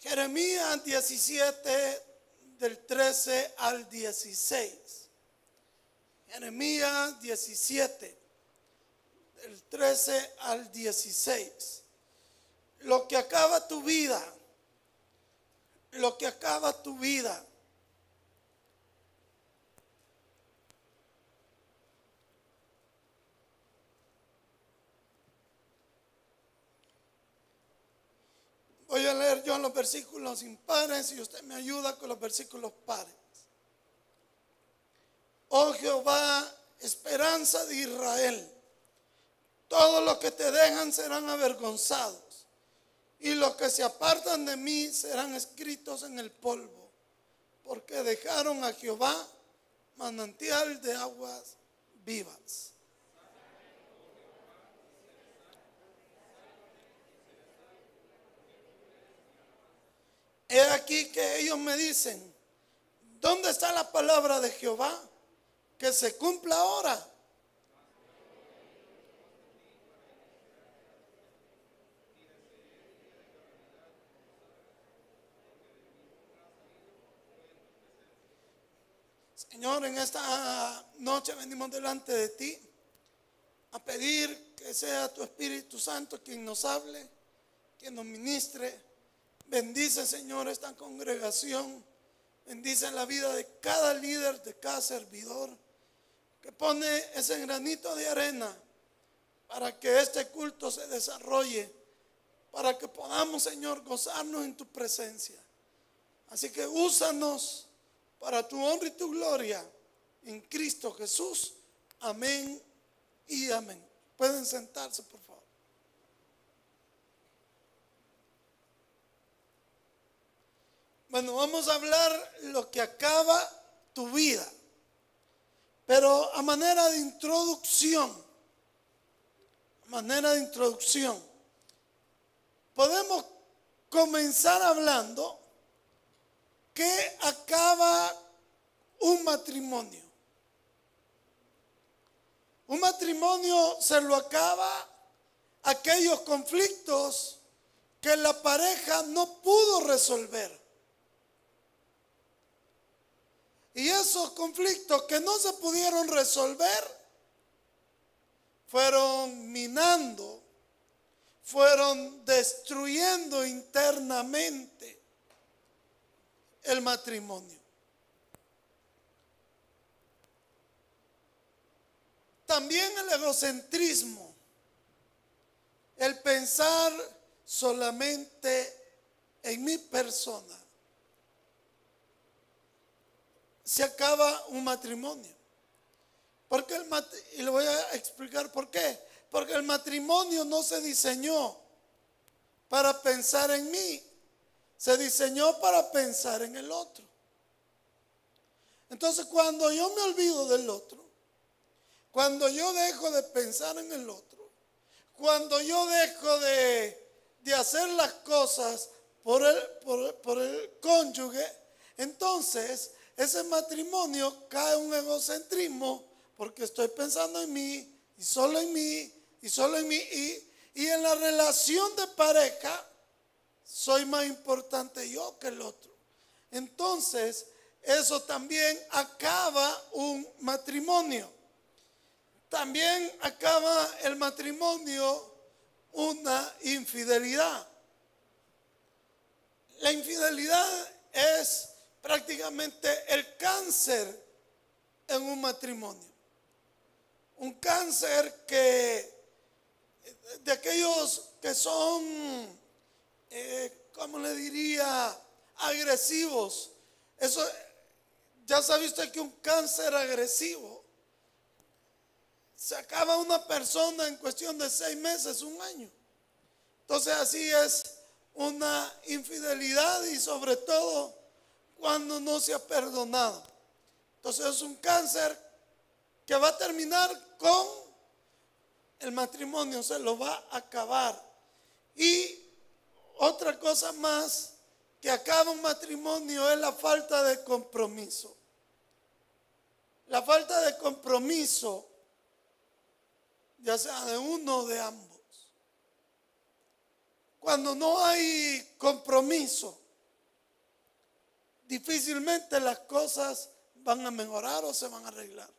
Jeremías 17 del 13 al 16. Jeremías 17 del 13 al 16. Lo que acaba tu vida, lo que acaba tu vida. Voy a leer yo los versículos impares y usted me ayuda con los versículos pares. Oh Jehová, esperanza de Israel, todos los que te dejan serán avergonzados y los que se apartan de mí serán escritos en el polvo, porque dejaron a Jehová manantial de aguas vivas. He aquí que ellos me dicen, ¿dónde está la palabra de Jehová? Que se cumpla ahora. Señor, en esta noche venimos delante de ti a pedir que sea tu Espíritu Santo quien nos hable, quien nos ministre. Bendice, Señor, esta congregación. Bendice la vida de cada líder, de cada servidor, que pone ese granito de arena para que este culto se desarrolle, para que podamos, Señor, gozarnos en tu presencia. Así que úsanos para tu honra y tu gloria en Cristo Jesús. Amén y amén. Pueden sentarse, por favor. Bueno, vamos a hablar lo que acaba tu vida. Pero a manera de introducción, a manera de introducción, podemos comenzar hablando que acaba un matrimonio. Un matrimonio se lo acaba aquellos conflictos que la pareja no pudo resolver. Y esos conflictos que no se pudieron resolver fueron minando, fueron destruyendo internamente el matrimonio. También el egocentrismo, el pensar solamente en mi persona se acaba un matrimonio. Porque el y le voy a explicar por qué. Porque el matrimonio no se diseñó para pensar en mí, se diseñó para pensar en el otro. Entonces cuando yo me olvido del otro, cuando yo dejo de pensar en el otro, cuando yo dejo de, de hacer las cosas por el, por, por el cónyuge, entonces ese matrimonio cae un egocentrismo porque estoy pensando en mí y solo en mí y solo en mí y, y en la relación de pareja soy más importante yo que el otro. Entonces, eso también acaba un matrimonio. También acaba el matrimonio una infidelidad. La infidelidad es prácticamente el cáncer en un matrimonio. Un cáncer que de aquellos que son, eh, ¿cómo le diría? Agresivos. Eso, ya sabe usted que un cáncer agresivo se acaba una persona en cuestión de seis meses, un año. Entonces así es una infidelidad y sobre todo cuando no se ha perdonado. Entonces es un cáncer que va a terminar con el matrimonio, se lo va a acabar. Y otra cosa más que acaba un matrimonio es la falta de compromiso. La falta de compromiso, ya sea de uno o de ambos. Cuando no hay compromiso, difícilmente las cosas van a mejorar o se van a arreglar.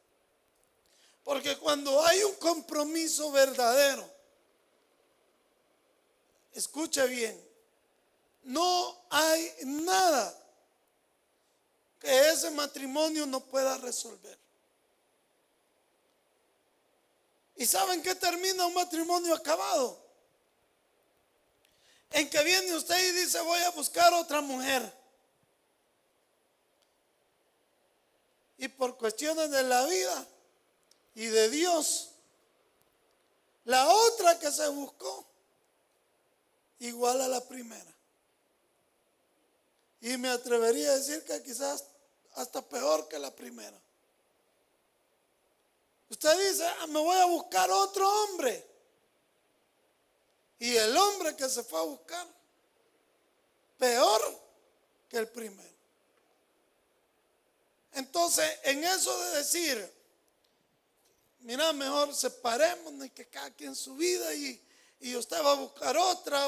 Porque cuando hay un compromiso verdadero, escuche bien, no hay nada que ese matrimonio no pueda resolver. ¿Y saben qué termina un matrimonio acabado? En que viene usted y dice voy a buscar otra mujer. Y por cuestiones de la vida y de Dios, la otra que se buscó, igual a la primera. Y me atrevería a decir que quizás hasta peor que la primera. Usted dice, ah, me voy a buscar otro hombre. Y el hombre que se fue a buscar, peor que el primero. Entonces, en eso de decir, mira, mejor separémonos que cada quien su vida y, usted va a buscar otra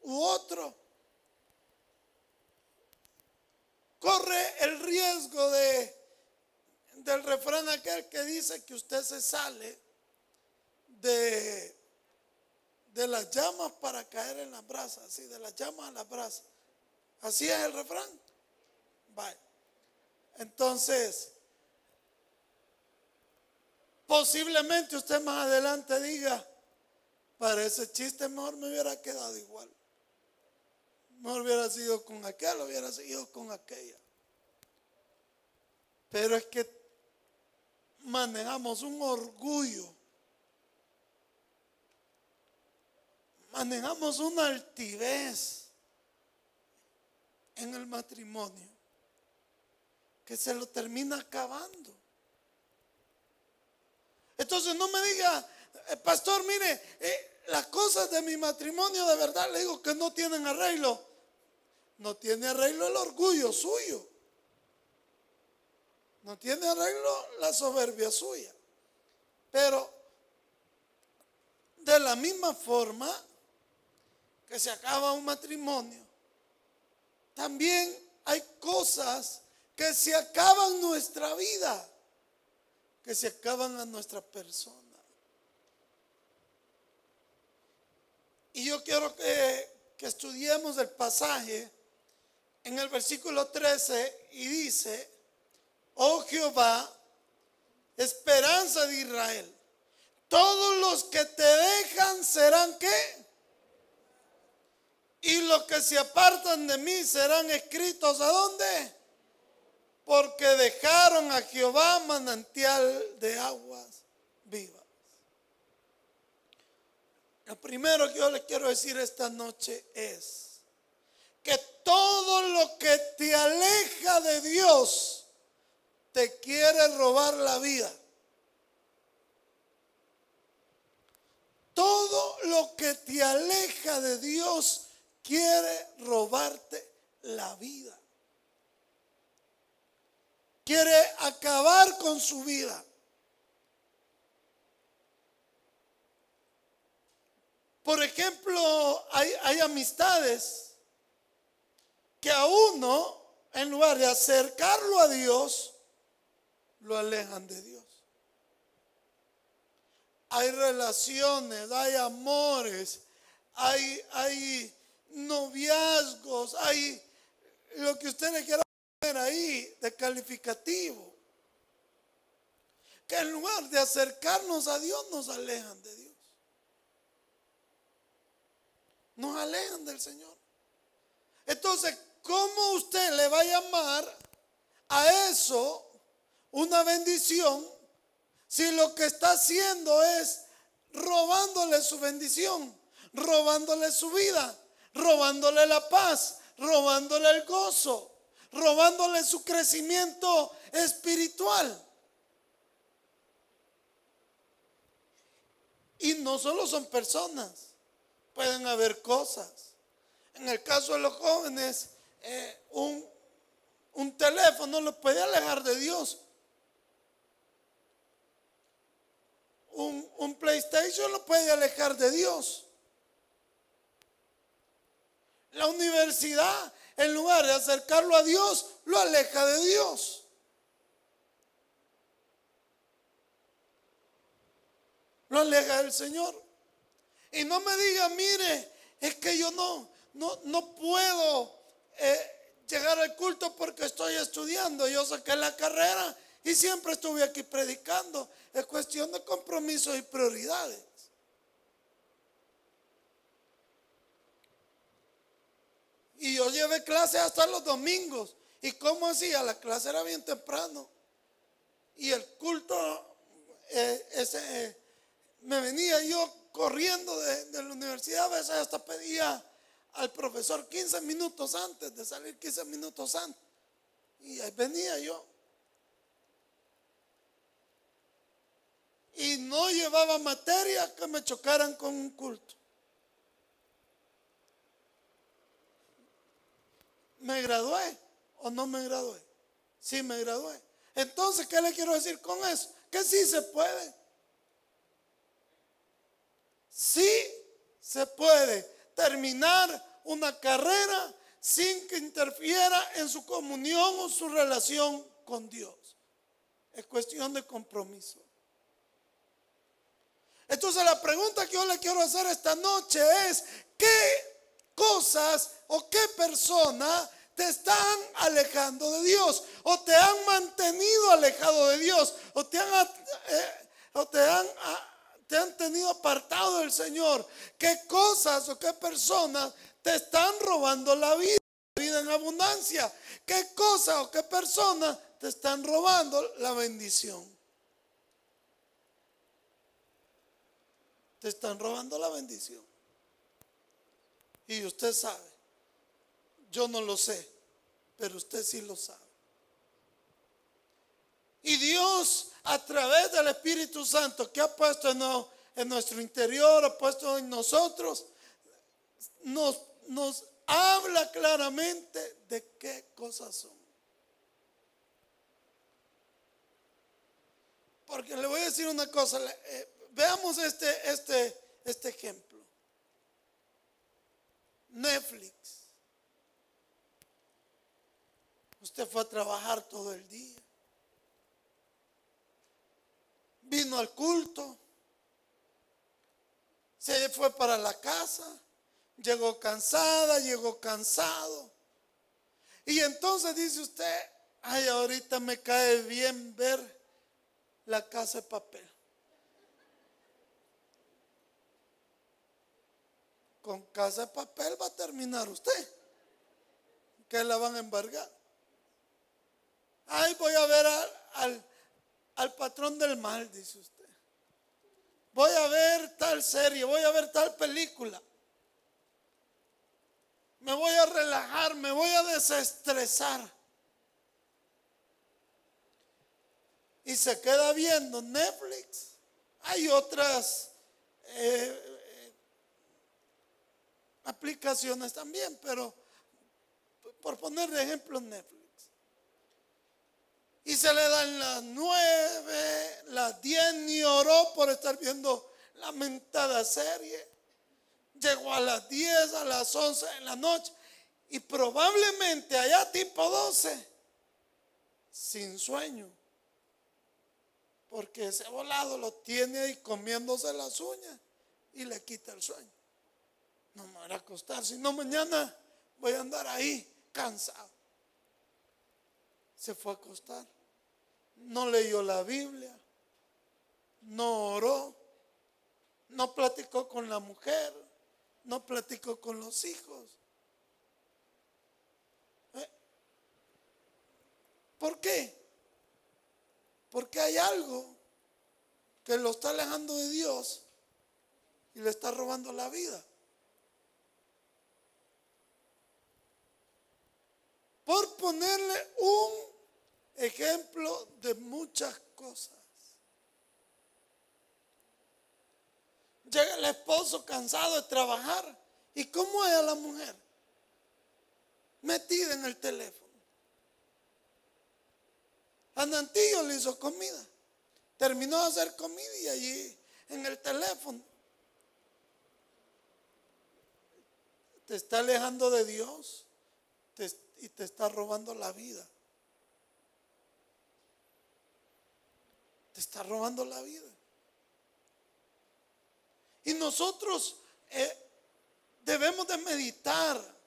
u otro. Corre el riesgo de del refrán aquel que dice que usted se sale de, de las llamas para caer en las brasas, así, de las llamas a las brasas. Así es el refrán. Vale. Entonces, posiblemente usted más adelante diga, para ese chiste mejor me hubiera quedado igual. Mejor hubiera sido con aquel, hubiera sido con aquella. Pero es que manejamos un orgullo, manejamos una altivez en el matrimonio que se lo termina acabando. Entonces no me diga, eh, pastor, mire, eh, las cosas de mi matrimonio de verdad le digo que no tienen arreglo. No tiene arreglo el orgullo suyo. No tiene arreglo la soberbia suya. Pero de la misma forma que se acaba un matrimonio, también hay cosas que se acaban nuestra vida, que se acaban a nuestra persona. Y yo quiero que, que estudiemos el pasaje en el versículo 13 y dice, oh Jehová, esperanza de Israel. Todos los que te dejan serán qué? Y los que se apartan de mí serán escritos a dónde? Porque dejaron a Jehová manantial de aguas vivas. Lo primero que yo les quiero decir esta noche es que todo lo que te aleja de Dios, te quiere robar la vida. Todo lo que te aleja de Dios quiere robarte la vida. Quiere acabar con su vida. Por ejemplo, hay, hay amistades que a uno, en lugar de acercarlo a Dios, lo alejan de Dios. Hay relaciones, hay amores, hay, hay noviazgos, hay lo que usted le quiera ahí de calificativo. Que en lugar de acercarnos a Dios, nos alejan de Dios. Nos alejan del Señor. Entonces, ¿cómo usted le va a llamar a eso una bendición si lo que está haciendo es robándole su bendición, robándole su vida, robándole la paz, robándole el gozo, robándole su crecimiento espiritual? Y no solo son personas, pueden haber cosas. En el caso de los jóvenes, eh, un, un teléfono lo puede alejar de Dios un, PlayStation lo puede alejar de Dios. La universidad en lugar de acercarlo a Dios, lo aleja de Dios. Lo aleja del Señor. Y no me diga, mire, es que yo no, no, no puedo eh, llegar al culto porque estoy estudiando. Yo saqué la carrera y siempre estuve aquí predicando. Es cuestión de compromisos y prioridades. Y yo llevé clase hasta los domingos. ¿Y cómo hacía? La clase era bien temprano. Y el culto, eh, ese, me venía yo corriendo de, la universidad, a veces hasta pedía al profesor 15 minutos antes de salir, 15 minutos antes. Y ahí venía yo. Y no llevaba materia que me chocaran con un culto. ¿Me gradué o no me gradué? Sí, me gradué. Entonces, ¿qué le quiero decir con eso? Que sí se puede. Sí se puede terminar una carrera sin que interfiera en su comunión o su relación con Dios. Es cuestión de compromiso. Entonces la pregunta que yo le quiero hacer esta noche es, ¿qué cosas o qué persona te están alejando de Dios o te han mantenido alejado de Dios o te han, eh, o te han, ah, te han tenido apartado del Señor. ¿Qué cosas o qué personas te están robando la vida, la vida en abundancia? ¿Qué cosas o qué personas te están robando la bendición? Te están robando la bendición. Y usted sabe, yo no lo sé, pero usted sí lo sabe. Y Dios, a través del Espíritu Santo que ha puesto en, nuestro interior, ha puesto en nosotros, nos, nos habla claramente de qué cosas son. Porque le voy a decir una cosa, eh, veamos este, este, este ejemplo. Netflix. Usted fue a trabajar todo el día. Vino al culto. Se fue para la casa. Llegó cansada, llegó cansado. Y entonces dice usted, ay, ahorita me cae bien ver la casa de papel. Con casa de papel va a terminar usted. Que la van a embargar. Ay, voy a ver al, al patrón del mal, dice usted. Voy a ver tal serie, voy a ver tal película. Me voy a relajar, me voy a desestresar. Y se queda viendo Netflix. Hay otras eh, aplicaciones también, pero por poner de ejemplo Netflix. Y se le dan las nueve, las diez, ni oró por estar viendo la mentada serie. Llegó a las diez, a las once en la noche y probablemente allá tipo doce, sin sueño. Porque ese volado lo tiene ahí comiéndose las uñas y le quita el sueño. No me voy a acostar, si no mañana voy a andar ahí cansado. Se fue a acostar. No leyó la Biblia. No oró. No platicó con la mujer. No platicó con los hijos. ¿Eh? ¿Por qué? Porque hay algo que lo está alejando de Dios y le está robando la vida. Por ponerle un ejemplo de muchas cosas. Llega el esposo cansado de trabajar. ¿Y cómo es la mujer? Metida en el teléfono. Anantillo le hizo comida. Terminó de hacer comida y allí en el teléfono. Te está alejando de Dios y te está robando la vida. Te está robando la vida. Y nosotros eh, debemos de meditar.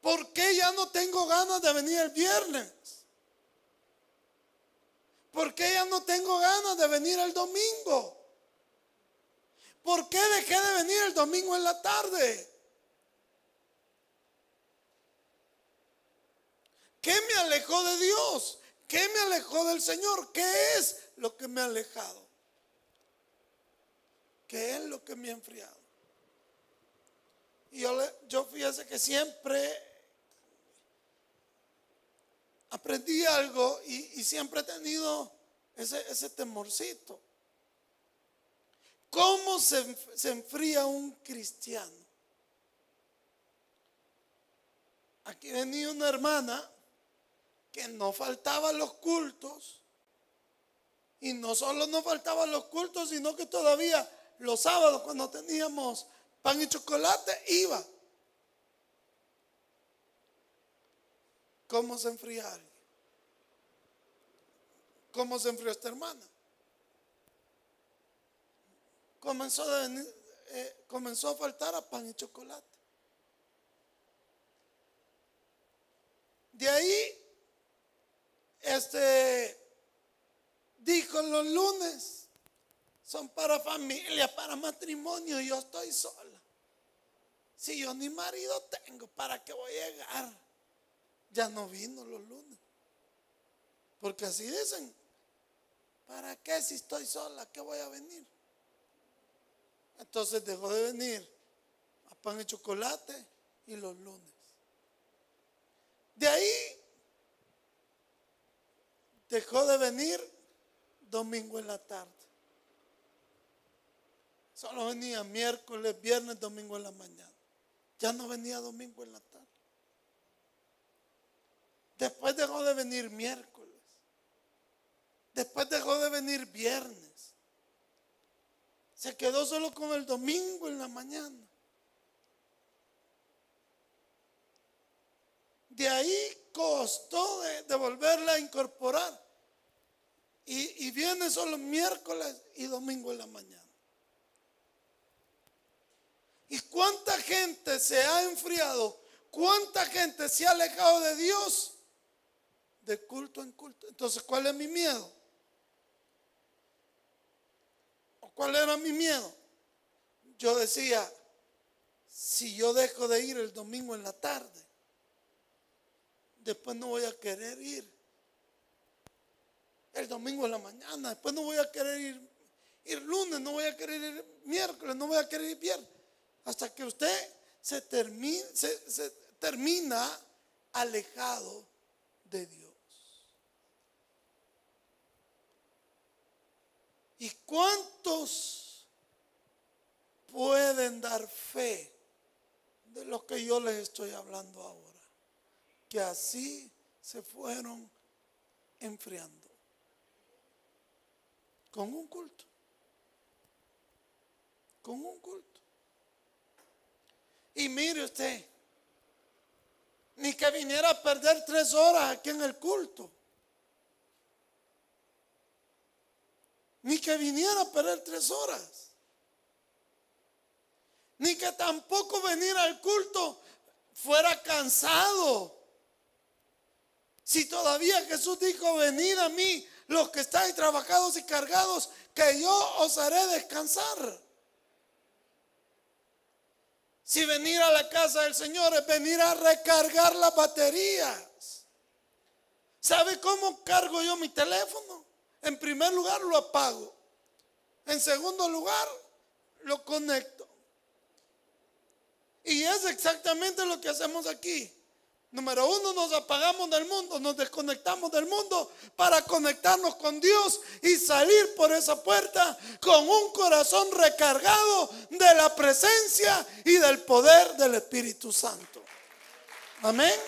¿Por qué ya no tengo ganas de venir el viernes? ¿Por qué ya no tengo ganas de venir el domingo? ¿Por qué dejé de venir el domingo en la tarde? ¿Qué me alejó de Dios? ¿Qué me alejó del Señor? ¿Qué es lo que me ha alejado? ¿Qué es lo que me ha enfriado? Y yo, yo fíjese que siempre aprendí algo y, siempre he tenido ese, temorcito. ¿Cómo se, se enfría un cristiano? Aquí venía una hermana que no faltaba los cultos. Y no solo no faltaban los cultos, sino que todavía los sábados cuando teníamos pan y chocolate iba. ¿Cómo se enfría alguien? ¿Cómo se enfrió esta hermana? Comenzó, eh, comenzó a faltar a pan y chocolate. De ahí este dijo los lunes son para familia, para matrimonio, yo estoy sola. Si yo ni marido tengo, ¿para qué voy a llegar? Ya no vino los lunes. Porque así dicen, ¿para qué si estoy sola? ¿Qué voy a venir? Entonces dejó de venir a pan y chocolate y los lunes. De ahí dejó de venir domingo en la tarde. Solo venía miércoles, viernes, domingo en la mañana. Ya no venía domingo en la tarde. Después dejó de venir miércoles. Después dejó de venir viernes. Se quedó solo con el domingo en la mañana. De ahí costó de, volverla a incorporar. Y, y viene solo miércoles y domingo en la mañana. ¿Y cuánta gente se ha enfriado? ¿Cuánta gente se ha alejado de Dios? De culto en culto. Entonces, ¿cuál es mi miedo? ¿O cuál era mi miedo? Yo decía, si yo dejo de ir el domingo en la tarde, después no voy a querer ir. El domingo en la mañana, después no voy a querer ir, ir lunes, no voy a querer ir miércoles, no voy a querer ir viernes. Hasta que usted se, termine, se termina alejado de Dios. ¿Y cuántos pueden dar fe de lo que yo les estoy hablando ahora? Que así se fueron enfriando. Con un culto. Con un culto. Y mire usted, ni que viniera a perder tres horas aquí en el culto. Ni que viniera a perder tres horas. Ni que tampoco venir al culto fuera cansado. Si todavía Jesús dijo, venid a mí los que estáis trabajados y cargados, que yo os haré descansar. Si venir a la casa del Señor es venir a recargar las baterías. ¿Sabe cómo cargo yo mi teléfono? En primer lugar lo apago. En segundo lugar lo conecto. Y es exactamente lo que hacemos aquí. Número uno, nos apagamos del mundo, nos desconectamos del mundo para conectarnos con Dios y salir por esa puerta con un corazón recargado de la presencia y del poder del Espíritu Santo. Amén.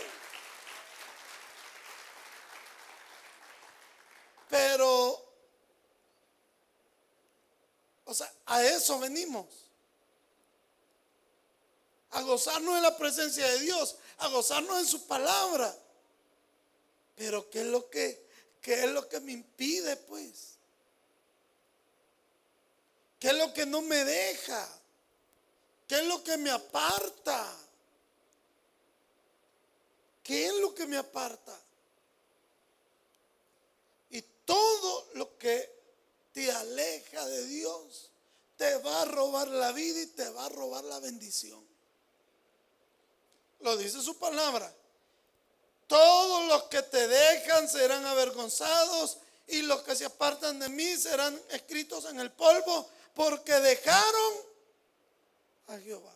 Pero, o sea, a eso venimos. a gozarnos en la presencia de Dios, a gozarnos en su palabra. Pero ¿qué es lo que, qué es lo que me impide, pues? ¿Qué es lo que no me deja? ¿Qué es lo que me aparta? ¿Qué es lo que me aparta? Y todo lo que te aleja de Dios te va a robar la vida y te va a robar la bendición. Lo dice su palabra. Todos los que te dejan serán avergonzados y los que se apartan de mí serán escritos en el polvo porque dejaron a Jehová.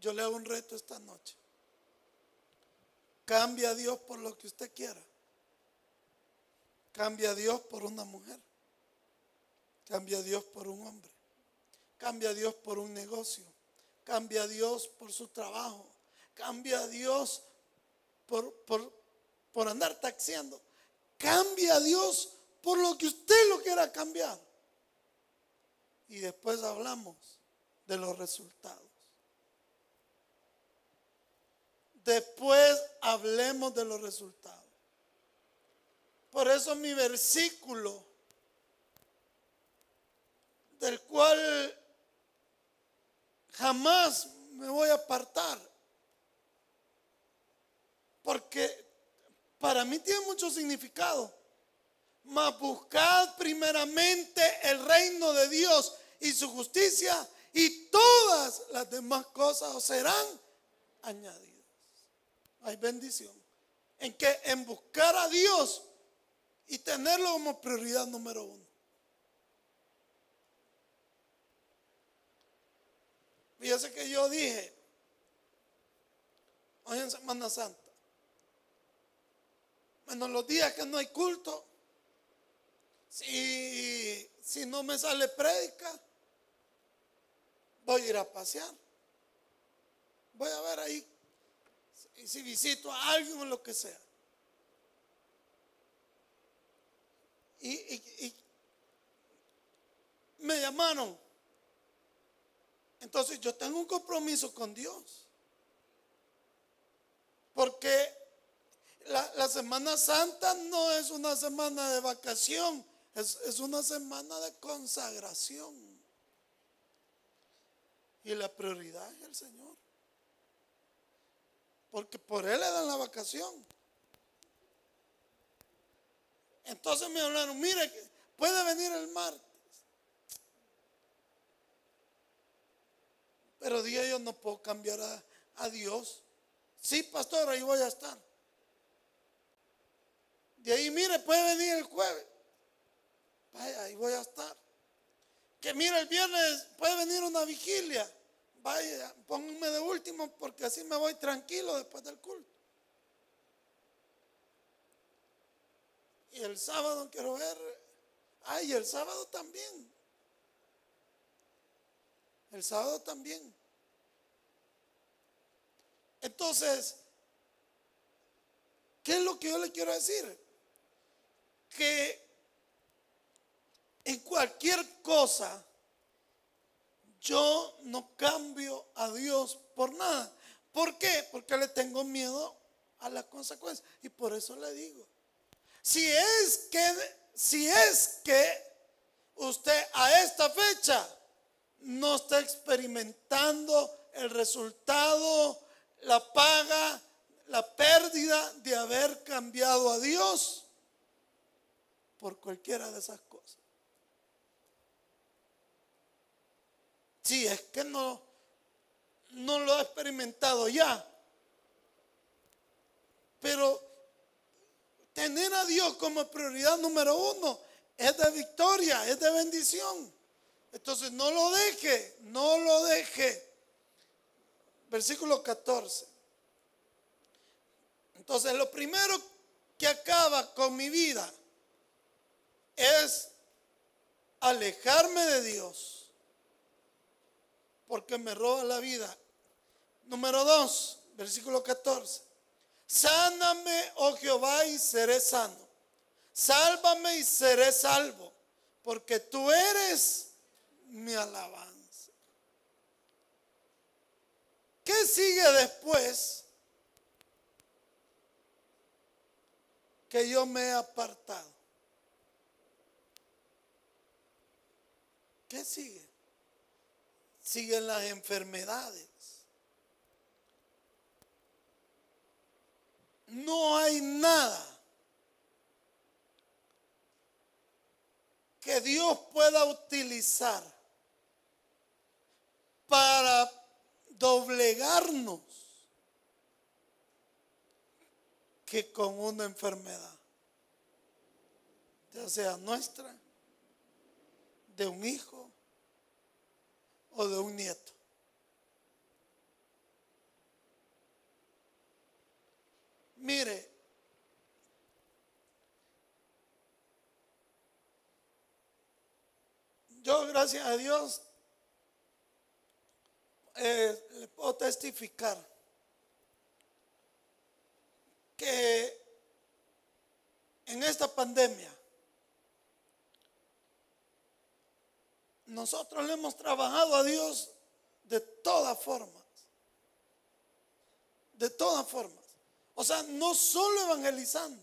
Yo le hago un reto esta noche. Cambia a Dios por lo que usted quiera. Cambia a Dios por una mujer. Cambia a Dios por un hombre. Cambia a Dios por un negocio. Cambia a Dios por su trabajo. Cambia a Dios por, por, por andar taxiando. Cambia a Dios por lo que usted lo quiera cambiar. Y después hablamos de los resultados. Después hablemos de los resultados. Por eso mi versículo, del cual jamás me voy a apartar, porque para mí tiene mucho significado. Mas buscad primeramente el reino de Dios y su justicia y todas las demás cosas os serán añadidas. Hay bendición. En que en buscar a Dios y tenerlo como prioridad número uno. Fíjese que yo dije, hoy en Semana Santa, menos los días que no hay culto, si, si no me sale prédica, voy a ir a pasear. Voy a ver ahí y si visito a alguien o lo que sea. Y, me llamaron. Entonces yo tengo un compromiso con Dios. Porque la, Semana Santa no es una semana de vacación, es, es una semana de consagración. Y la prioridad es el Señor. Porque por Él le dan la vacación. Entonces me hablaron, mire, puede venir el martes. Pero día yo no puedo cambiar a, a Dios. Sí, pastor, ahí voy a estar. De ahí, mire, puede venir el jueves. Vaya, ahí voy a estar. Que mire, el viernes puede venir una vigilia. Vaya, pónganme de último porque así me voy tranquilo después del culto. Y el sábado quiero ver. Ay, el sábado también. El sábado también. Entonces, ¿qué es lo que yo le quiero decir? Que en cualquier cosa yo no cambio a Dios por nada. ¿Por qué? Porque le tengo miedo a la consecuencia. Y por eso le digo, si es que, si es que usted a esta fecha no está experimentando el resultado, la paga, la pérdida de haber cambiado a Dios por cualquiera de esas cosas. Si es que no, no lo ha experimentado ya. Pero tener a Dios como prioridad número uno es de victoria, es de bendición. Entonces no lo deje, no lo deje. Versículo 14. Entonces lo primero que acaba con mi vida es alejarme de Dios porque me roba la vida. Número 2, versículo 14. Sáname, oh Jehová, y seré sano. Sálvame y seré salvo, porque tú eres mi alabanza. sigue después que yo me he apartado? ¿Qué sigue? Siguen las enfermedades. No hay nada que Dios pueda utilizar para doblegarnos que con una enfermedad, ya sea nuestra, de un hijo o de un nieto. Mire, yo gracias a Dios eh, le puedo testificar que en esta pandemia nosotros le hemos trabajado a Dios de todas formas. De todas formas. O sea, no solo evangelizando.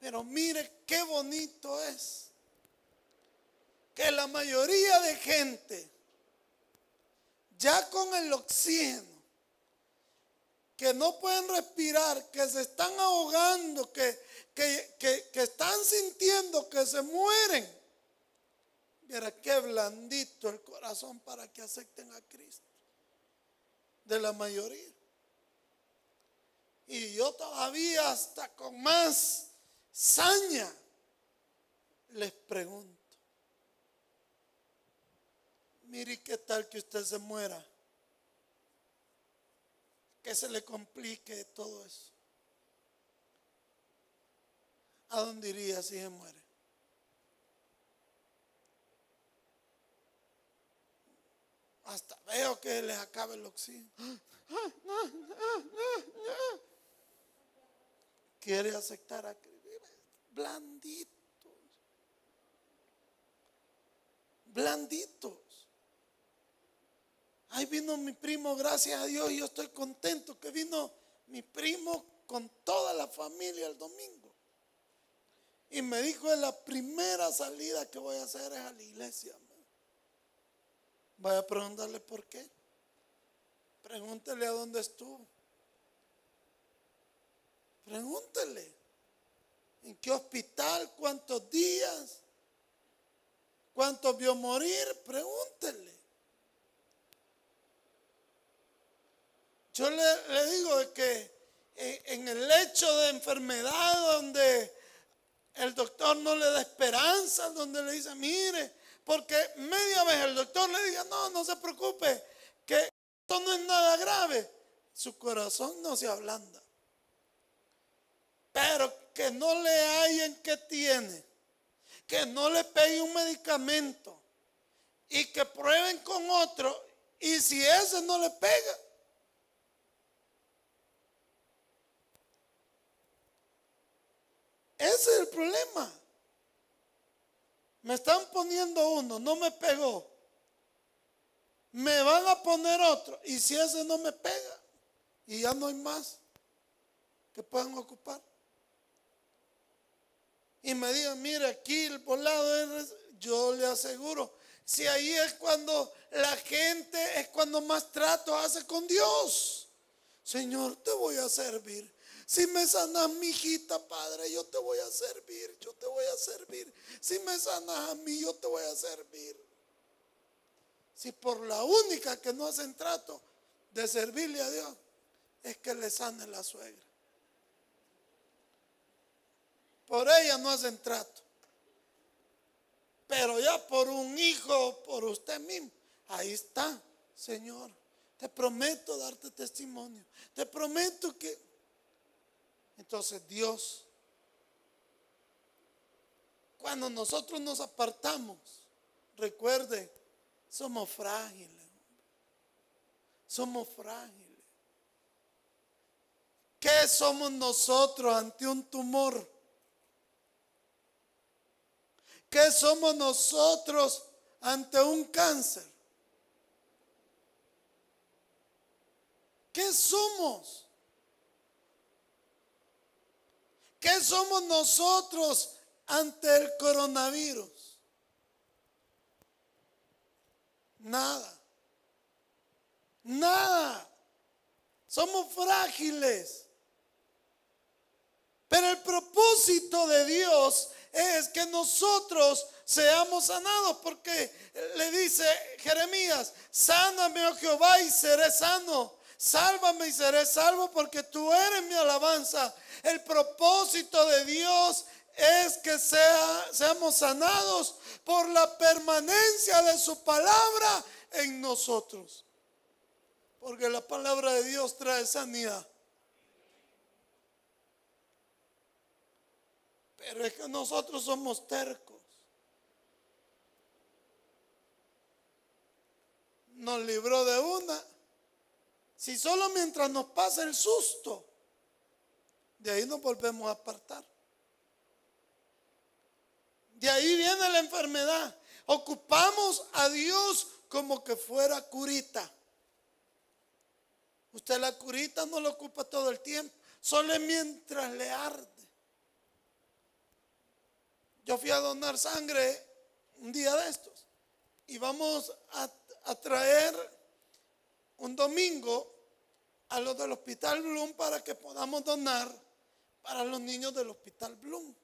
Pero mire qué bonito es que la mayoría de gente, ya con el oxígeno, que no pueden respirar, que se están ahogando, que, que, están sintiendo que se mueren. Mira qué blandito el corazón para que acepten a Cristo. De la mayoría. Y yo todavía hasta con más saña les pregunto. Mire qué tal que usted se muera. Que se le complique todo eso. ¿A dónde iría si se muere? Hasta veo que les acabe el oxígeno. Quiere aceptar a Cristo. Blanditos. Blanditos. Ahí vino mi primo, gracias a Dios, y yo estoy contento que vino mi primo con toda la familia el domingo. Y me dijo, la primera salida que voy a hacer es a la iglesia. Vaya a preguntarle por qué. Pregúntele a dónde estuvo. Pregúntele. ¿En qué hospital? ¿Cuántos días? ¿Cuántos vio morir? Pregúntele. Yo le, digo que en el lecho de enfermedad donde el doctor no le da esperanza, donde le dice, mire, porque media vez el doctor le diga, no, no se preocupe, que esto no es nada grave, su corazón no se ablanda. Pero que no le hallen que tiene, que no le pegue un medicamento y que prueben con otro y si ese no le pega, Ese es el problema. Me están poniendo uno, no me pegó. Me van a poner otro. Y si ese no me pega, y ya no hay más que puedan ocupar. Y me digan, mire, aquí el volado es, yo le aseguro, si ahí es cuando la gente, es cuando más trato hace con Dios. Señor, te voy a servir. Si me sanas mi hijita, Padre, yo te voy a servir, yo te voy a servir. Si me sanas a mí, yo te voy a servir. Si por la única que no hacen trato de servirle a Dios es que le sane la suegra. Por ella no hacen trato. Pero ya por un hijo, por usted mismo, ahí está, Señor. Te prometo darte testimonio. Te prometo que entonces Dios, cuando nosotros nos apartamos, recuerde, somos frágiles. Somos frágiles. ¿Qué somos nosotros ante un tumor? ¿Qué somos nosotros ante un cáncer? ¿qué somos? ¿Qué somos nosotros ante el coronavirus? Nada. Nada. Somos frágiles. Pero el propósito de Dios es que nosotros seamos sanados, porque le dice Jeremías, sáname, oh Jehová, y seré sano. Sálvame y seré salvo, porque tú eres mi alabanza. El propósito de Dios es que sea, seamos sanados por la permanencia de su palabra en nosotros. Porque la palabra de Dios trae sanidad. Pero es que nosotros somos tercos. Nos libró de una. Si solo mientras nos pasa el susto, de ahí nos volvemos a apartar. De ahí viene la enfermedad. Ocupamos a Dios como que fuera curita. Usted la curita no lo ocupa todo el tiempo, solo mientras le arde. Yo fui a donar sangre un día de estos y vamos a, a traer un domingo a los del Hospital Bloom para que podamos donar para los niños del Hospital Bloom.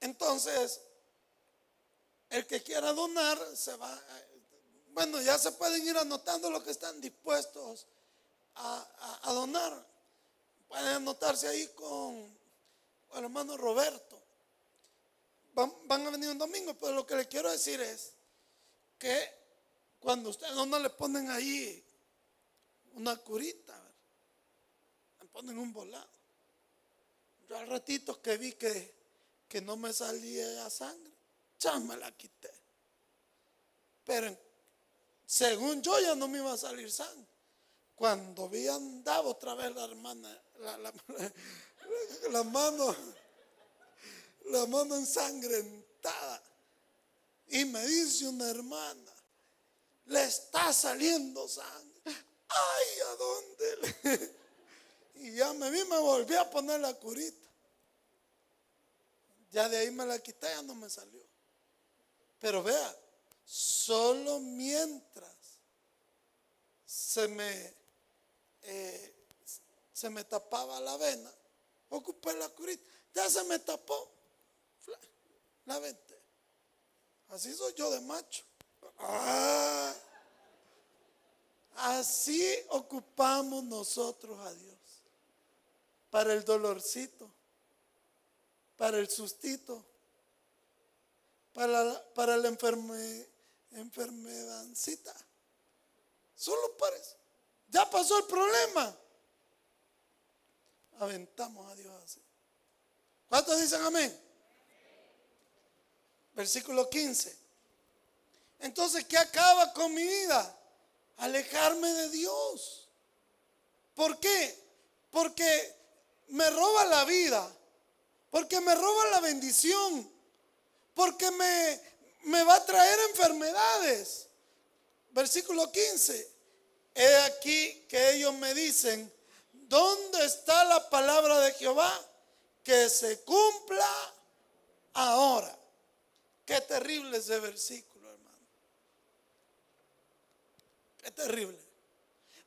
Entonces, el que quiera donar se va, bueno, ya se pueden ir anotando lo que están dispuestos a, donar. Pueden anotarse ahí con, el hermano Roberto. Van, a venir un domingo, pero lo que le quiero decir es que cuando ustedes no le ponen ahí una curita, le ponen un volado. Yo al ratito que vi que que no me salía sangre, ya me la quité. Pero según yo ya no me iba a salir sangre. Cuando vi andaba otra vez la hermana, la, la mano, la mano ensangrentada. Y me dice una hermana, le está saliendo sangre. Ay, ¿a dónde? Y ya me vi, me volví a poner la curita. Ya de ahí me la quité, ya no me salió. Pero vea, solo mientras se me, eh, se me tapaba la vena, ocupé la curita, ya se me tapó, la vente. Así soy yo de macho. Ah, así ocupamos nosotros a Dios para el dolorcito para el sustito, para para la enferme. Solo para eso. Ya pasó el problema. Aventamos a Dios así. ¿Cuántos dicen amén? Versículo 15. Entonces, ¿qué acaba con mi vida? Alejarme de Dios. ¿Por qué? Porque me roba la vida porque me roba la bendición, porque me, me va a traer enfermedades. Versículo 15. He aquí que ellos me dicen, ¿dónde está la palabra de Jehová? Que se cumpla ahora. Qué terrible ese versículo, hermano. Qué terrible.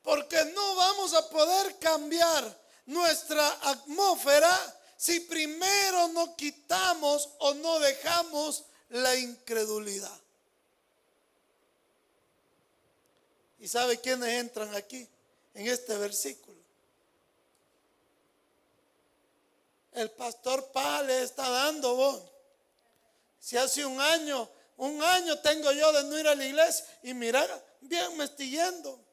Porque no vamos a poder cambiar nuestra atmósfera si primero no quitamos o no dejamos la incredulidad. ¿Y sabe quiénes entran aquí en este versículo? El pastor Paz le está dando vos. Si hace un año, un año tengo yo de no ir a la iglesia y mirar, bien me estoy yendo.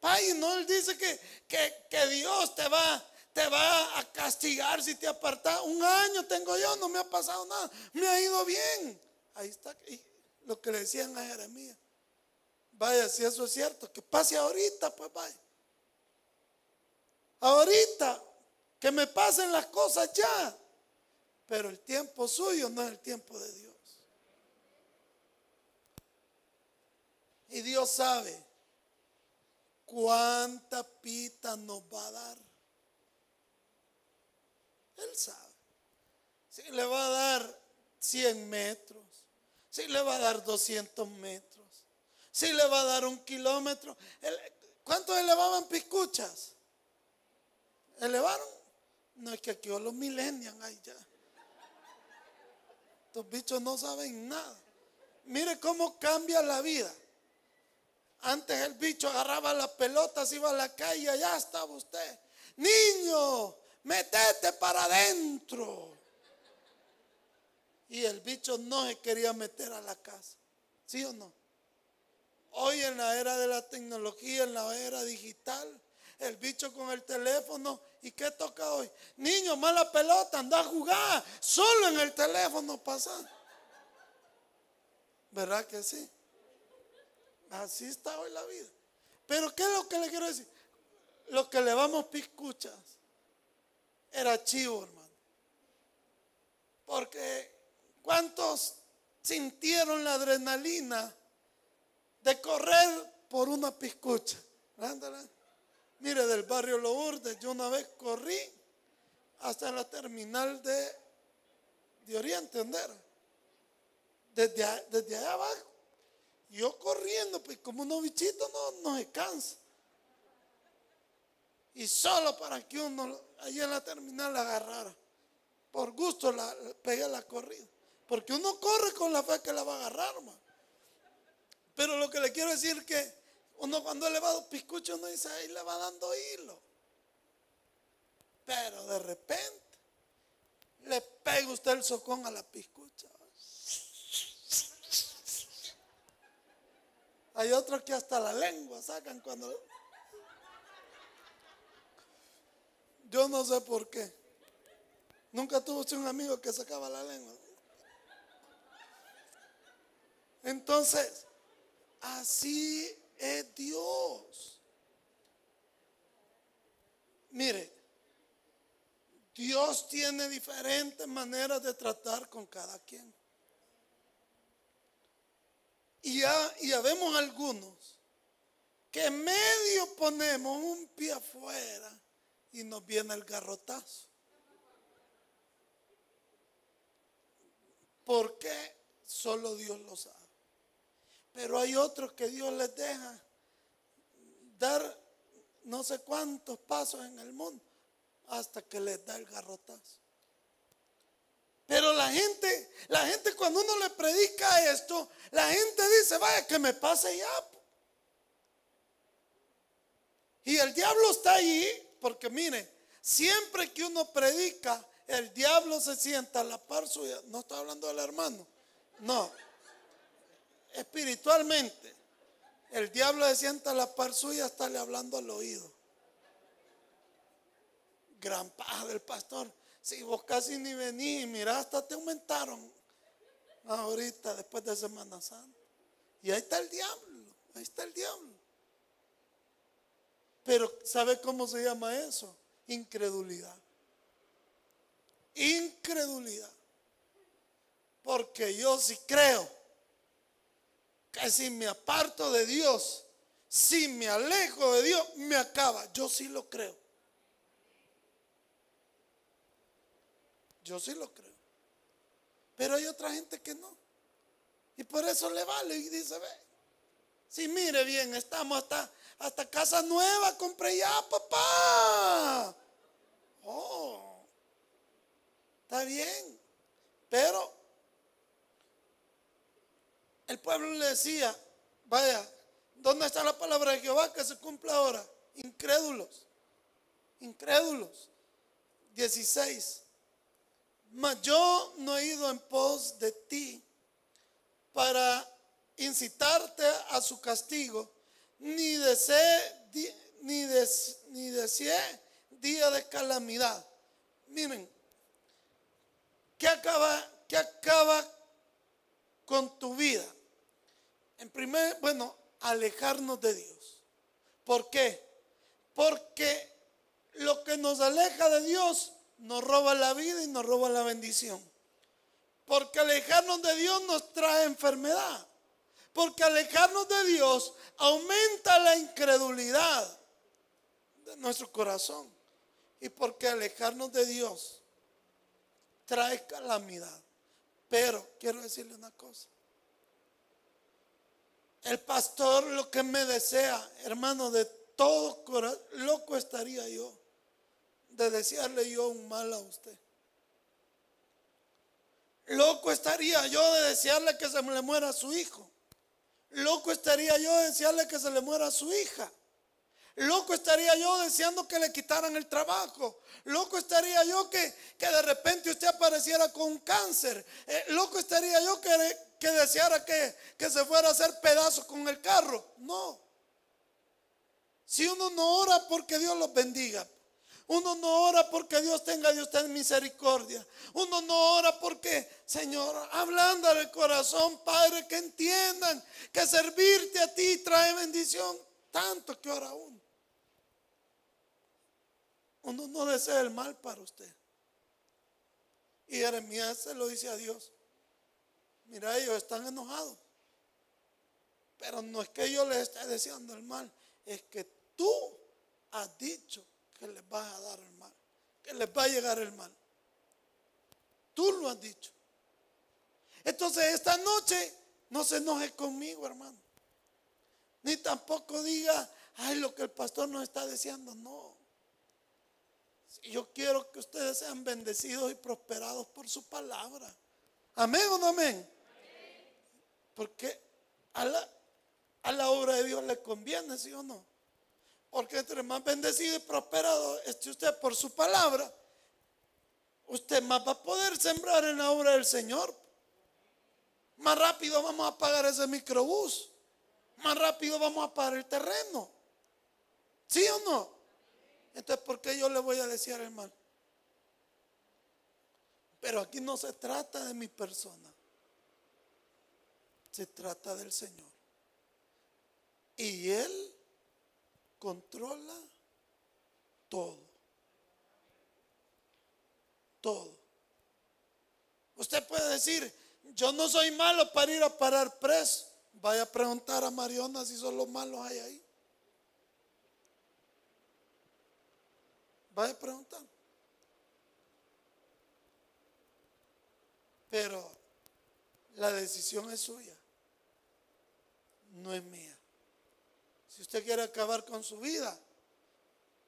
Pai, no, él dice que, que, que Dios te va te va a castigar si te apartas. Un año tengo yo, no me ha pasado nada, me ha ido bien. Ahí está lo que le decían a Jeremías. Vaya, si eso es cierto, que pase ahorita, pues vaya. Ahorita, que me pasen las cosas ya. Pero el tiempo suyo no es el tiempo de Dios. Y Dios sabe cuánta pita nos va a dar. Él sabe. Si le va a dar 100 metros, si le va a dar 200 metros, si le va a dar un kilómetro. ¿Cuántos elevaban piscuchas? ¿Elevaron? No es que aquí los millennials hay ya. Estos bichos no saben nada. Mire cómo cambia la vida. Antes el bicho agarraba las pelotas, iba a la calle, allá estaba usted. Niño, metete para adentro. Y el bicho no se quería meter a la casa. ¿Sí o no? Hoy en la era de la tecnología, en la era digital, el bicho con el teléfono. ¿Y qué toca hoy? Niño, mala pelota, anda a jugar. Solo en el teléfono pasa. ¿Verdad que sí? Así está hoy la vida. Pero ¿qué es lo que le quiero decir? Lo que le vamos piscuchas era chivo, hermano. Porque ¿cuántos sintieron la adrenalina de correr por una piscucha? Mire, del barrio Lourdes, yo una vez corrí hasta la terminal de, de Oriente, ¿dónde era? Desde, desde allá abajo. Yo corriendo, pues como unos bichitos no, no se cansa. Y solo para que uno allí en la terminal la agarrara. Por gusto la, pegué la corrida. Porque uno corre con la fe que la va a agarrar, man. Pero lo que le quiero decir es que uno cuando le va a piscucho, uno dice, ahí le va dando hilo. Pero de repente le pega usted el socón a la piscucha. Hay otros que hasta la lengua sacan cuando... Yo no sé por qué. Nunca tuvo un amigo que sacaba la lengua. Entonces, así es Dios. Mire, Dios tiene diferentes maneras de tratar con cada quien. Y ya, y ya vemos algunos que medio ponemos un pie afuera y nos viene el garrotazo. Porque solo Dios lo sabe. Pero hay otros que Dios les deja dar no sé cuántos pasos en el mundo hasta que les da el garrotazo. Pero la gente, la gente cuando uno le predica esto, la gente dice, vaya, que me pase ya. Y el diablo está allí, porque mire, siempre que uno predica, el diablo se sienta a la par suya. No está hablando del hermano, no espiritualmente, el diablo se sienta a la par suya, está le hablando al oído. Gran paja del pastor. Si vos casi ni venís, mira, hasta te aumentaron ahorita después de Semana Santa. Y ahí está el diablo, ahí está el diablo. Pero ¿sabe cómo se llama eso? Incredulidad. Incredulidad. Porque yo sí creo que si me aparto de Dios, si me alejo de Dios, me acaba. Yo sí lo creo. Yo sí lo creo. Pero hay otra gente que no. Y por eso le vale y dice, ve, si mire bien, estamos hasta, hasta casa nueva, compré ya, papá. Oh, está bien. Pero el pueblo le decía, vaya, ¿dónde está la palabra de Jehová que se cumple ahora? Incrédulos, incrédulos. 16. Mas yo no he ido en pos de ti para incitarte a su castigo, ni deseé, ni, ni deseé día de calamidad. Miren, ¿qué acaba, qué acaba con tu vida? En primer, bueno, alejarnos de Dios. ¿Por qué? Porque lo que nos aleja de Dios nos roba la vida y nos roba la bendición. Porque alejarnos de Dios nos trae enfermedad. Porque alejarnos de Dios aumenta la incredulidad de nuestro corazón. Y porque alejarnos de Dios trae calamidad. Pero quiero decirle una cosa. El pastor lo que me desea, hermano, de todo corazón, loco estaría yo de desearle yo un mal a usted. Loco estaría yo de desearle que se le muera a su hijo. Loco estaría yo de desearle que se le muera a su hija. Loco estaría yo deseando que le quitaran el trabajo. Loco estaría yo que, que de repente usted apareciera con cáncer. Eh, loco estaría yo que, que deseara que, que se fuera a hacer pedazos con el carro. No. Si uno no ora porque Dios los bendiga. Uno no ora porque Dios tenga de usted misericordia. Uno no ora porque, Señor, hablando al corazón, Padre, que entiendan que servirte a ti trae bendición. Tanto que ora uno. Uno no desea el mal para usted. Y Jeremías se lo dice a Dios. Mira, ellos están enojados. Pero no es que yo les esté deseando el mal, es que tú has dicho que les vas a dar el mal, que les va a llegar el mal. Tú lo has dicho. Entonces esta noche no se enoje conmigo, hermano. Ni tampoco diga, ay, lo que el pastor nos está deseando. No. Yo quiero que ustedes sean bendecidos y prosperados por su palabra. Amén o no amén. Porque a la, a la obra de Dios le conviene, ¿sí o no? Porque entre más bendecido y prosperado esté usted por su palabra, usted más va a poder sembrar en la obra del Señor. Más rápido vamos a pagar ese microbús. Más rápido vamos a pagar el terreno. ¿Sí o no? Entonces, ¿por qué yo le voy a decir el mal? Pero aquí no se trata de mi persona. Se trata del Señor. Y Él controla todo. Todo. Usted puede decir, yo no soy malo para ir a parar preso. Vaya a preguntar a Mariona si son los malos hay ahí. Vaya a preguntar. Pero la decisión es suya, no es mía. Si usted quiere acabar con su vida,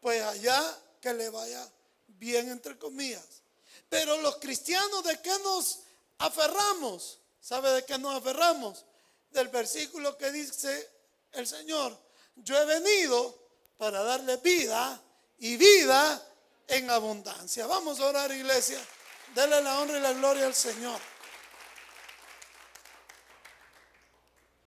pues allá que le vaya bien entre comillas. Pero los cristianos, ¿de qué nos aferramos? ¿Sabe de qué nos aferramos? Del versículo que dice el Señor, yo he venido para darle vida y vida en abundancia. Vamos a orar, iglesia. Dele la honra y la gloria al Señor.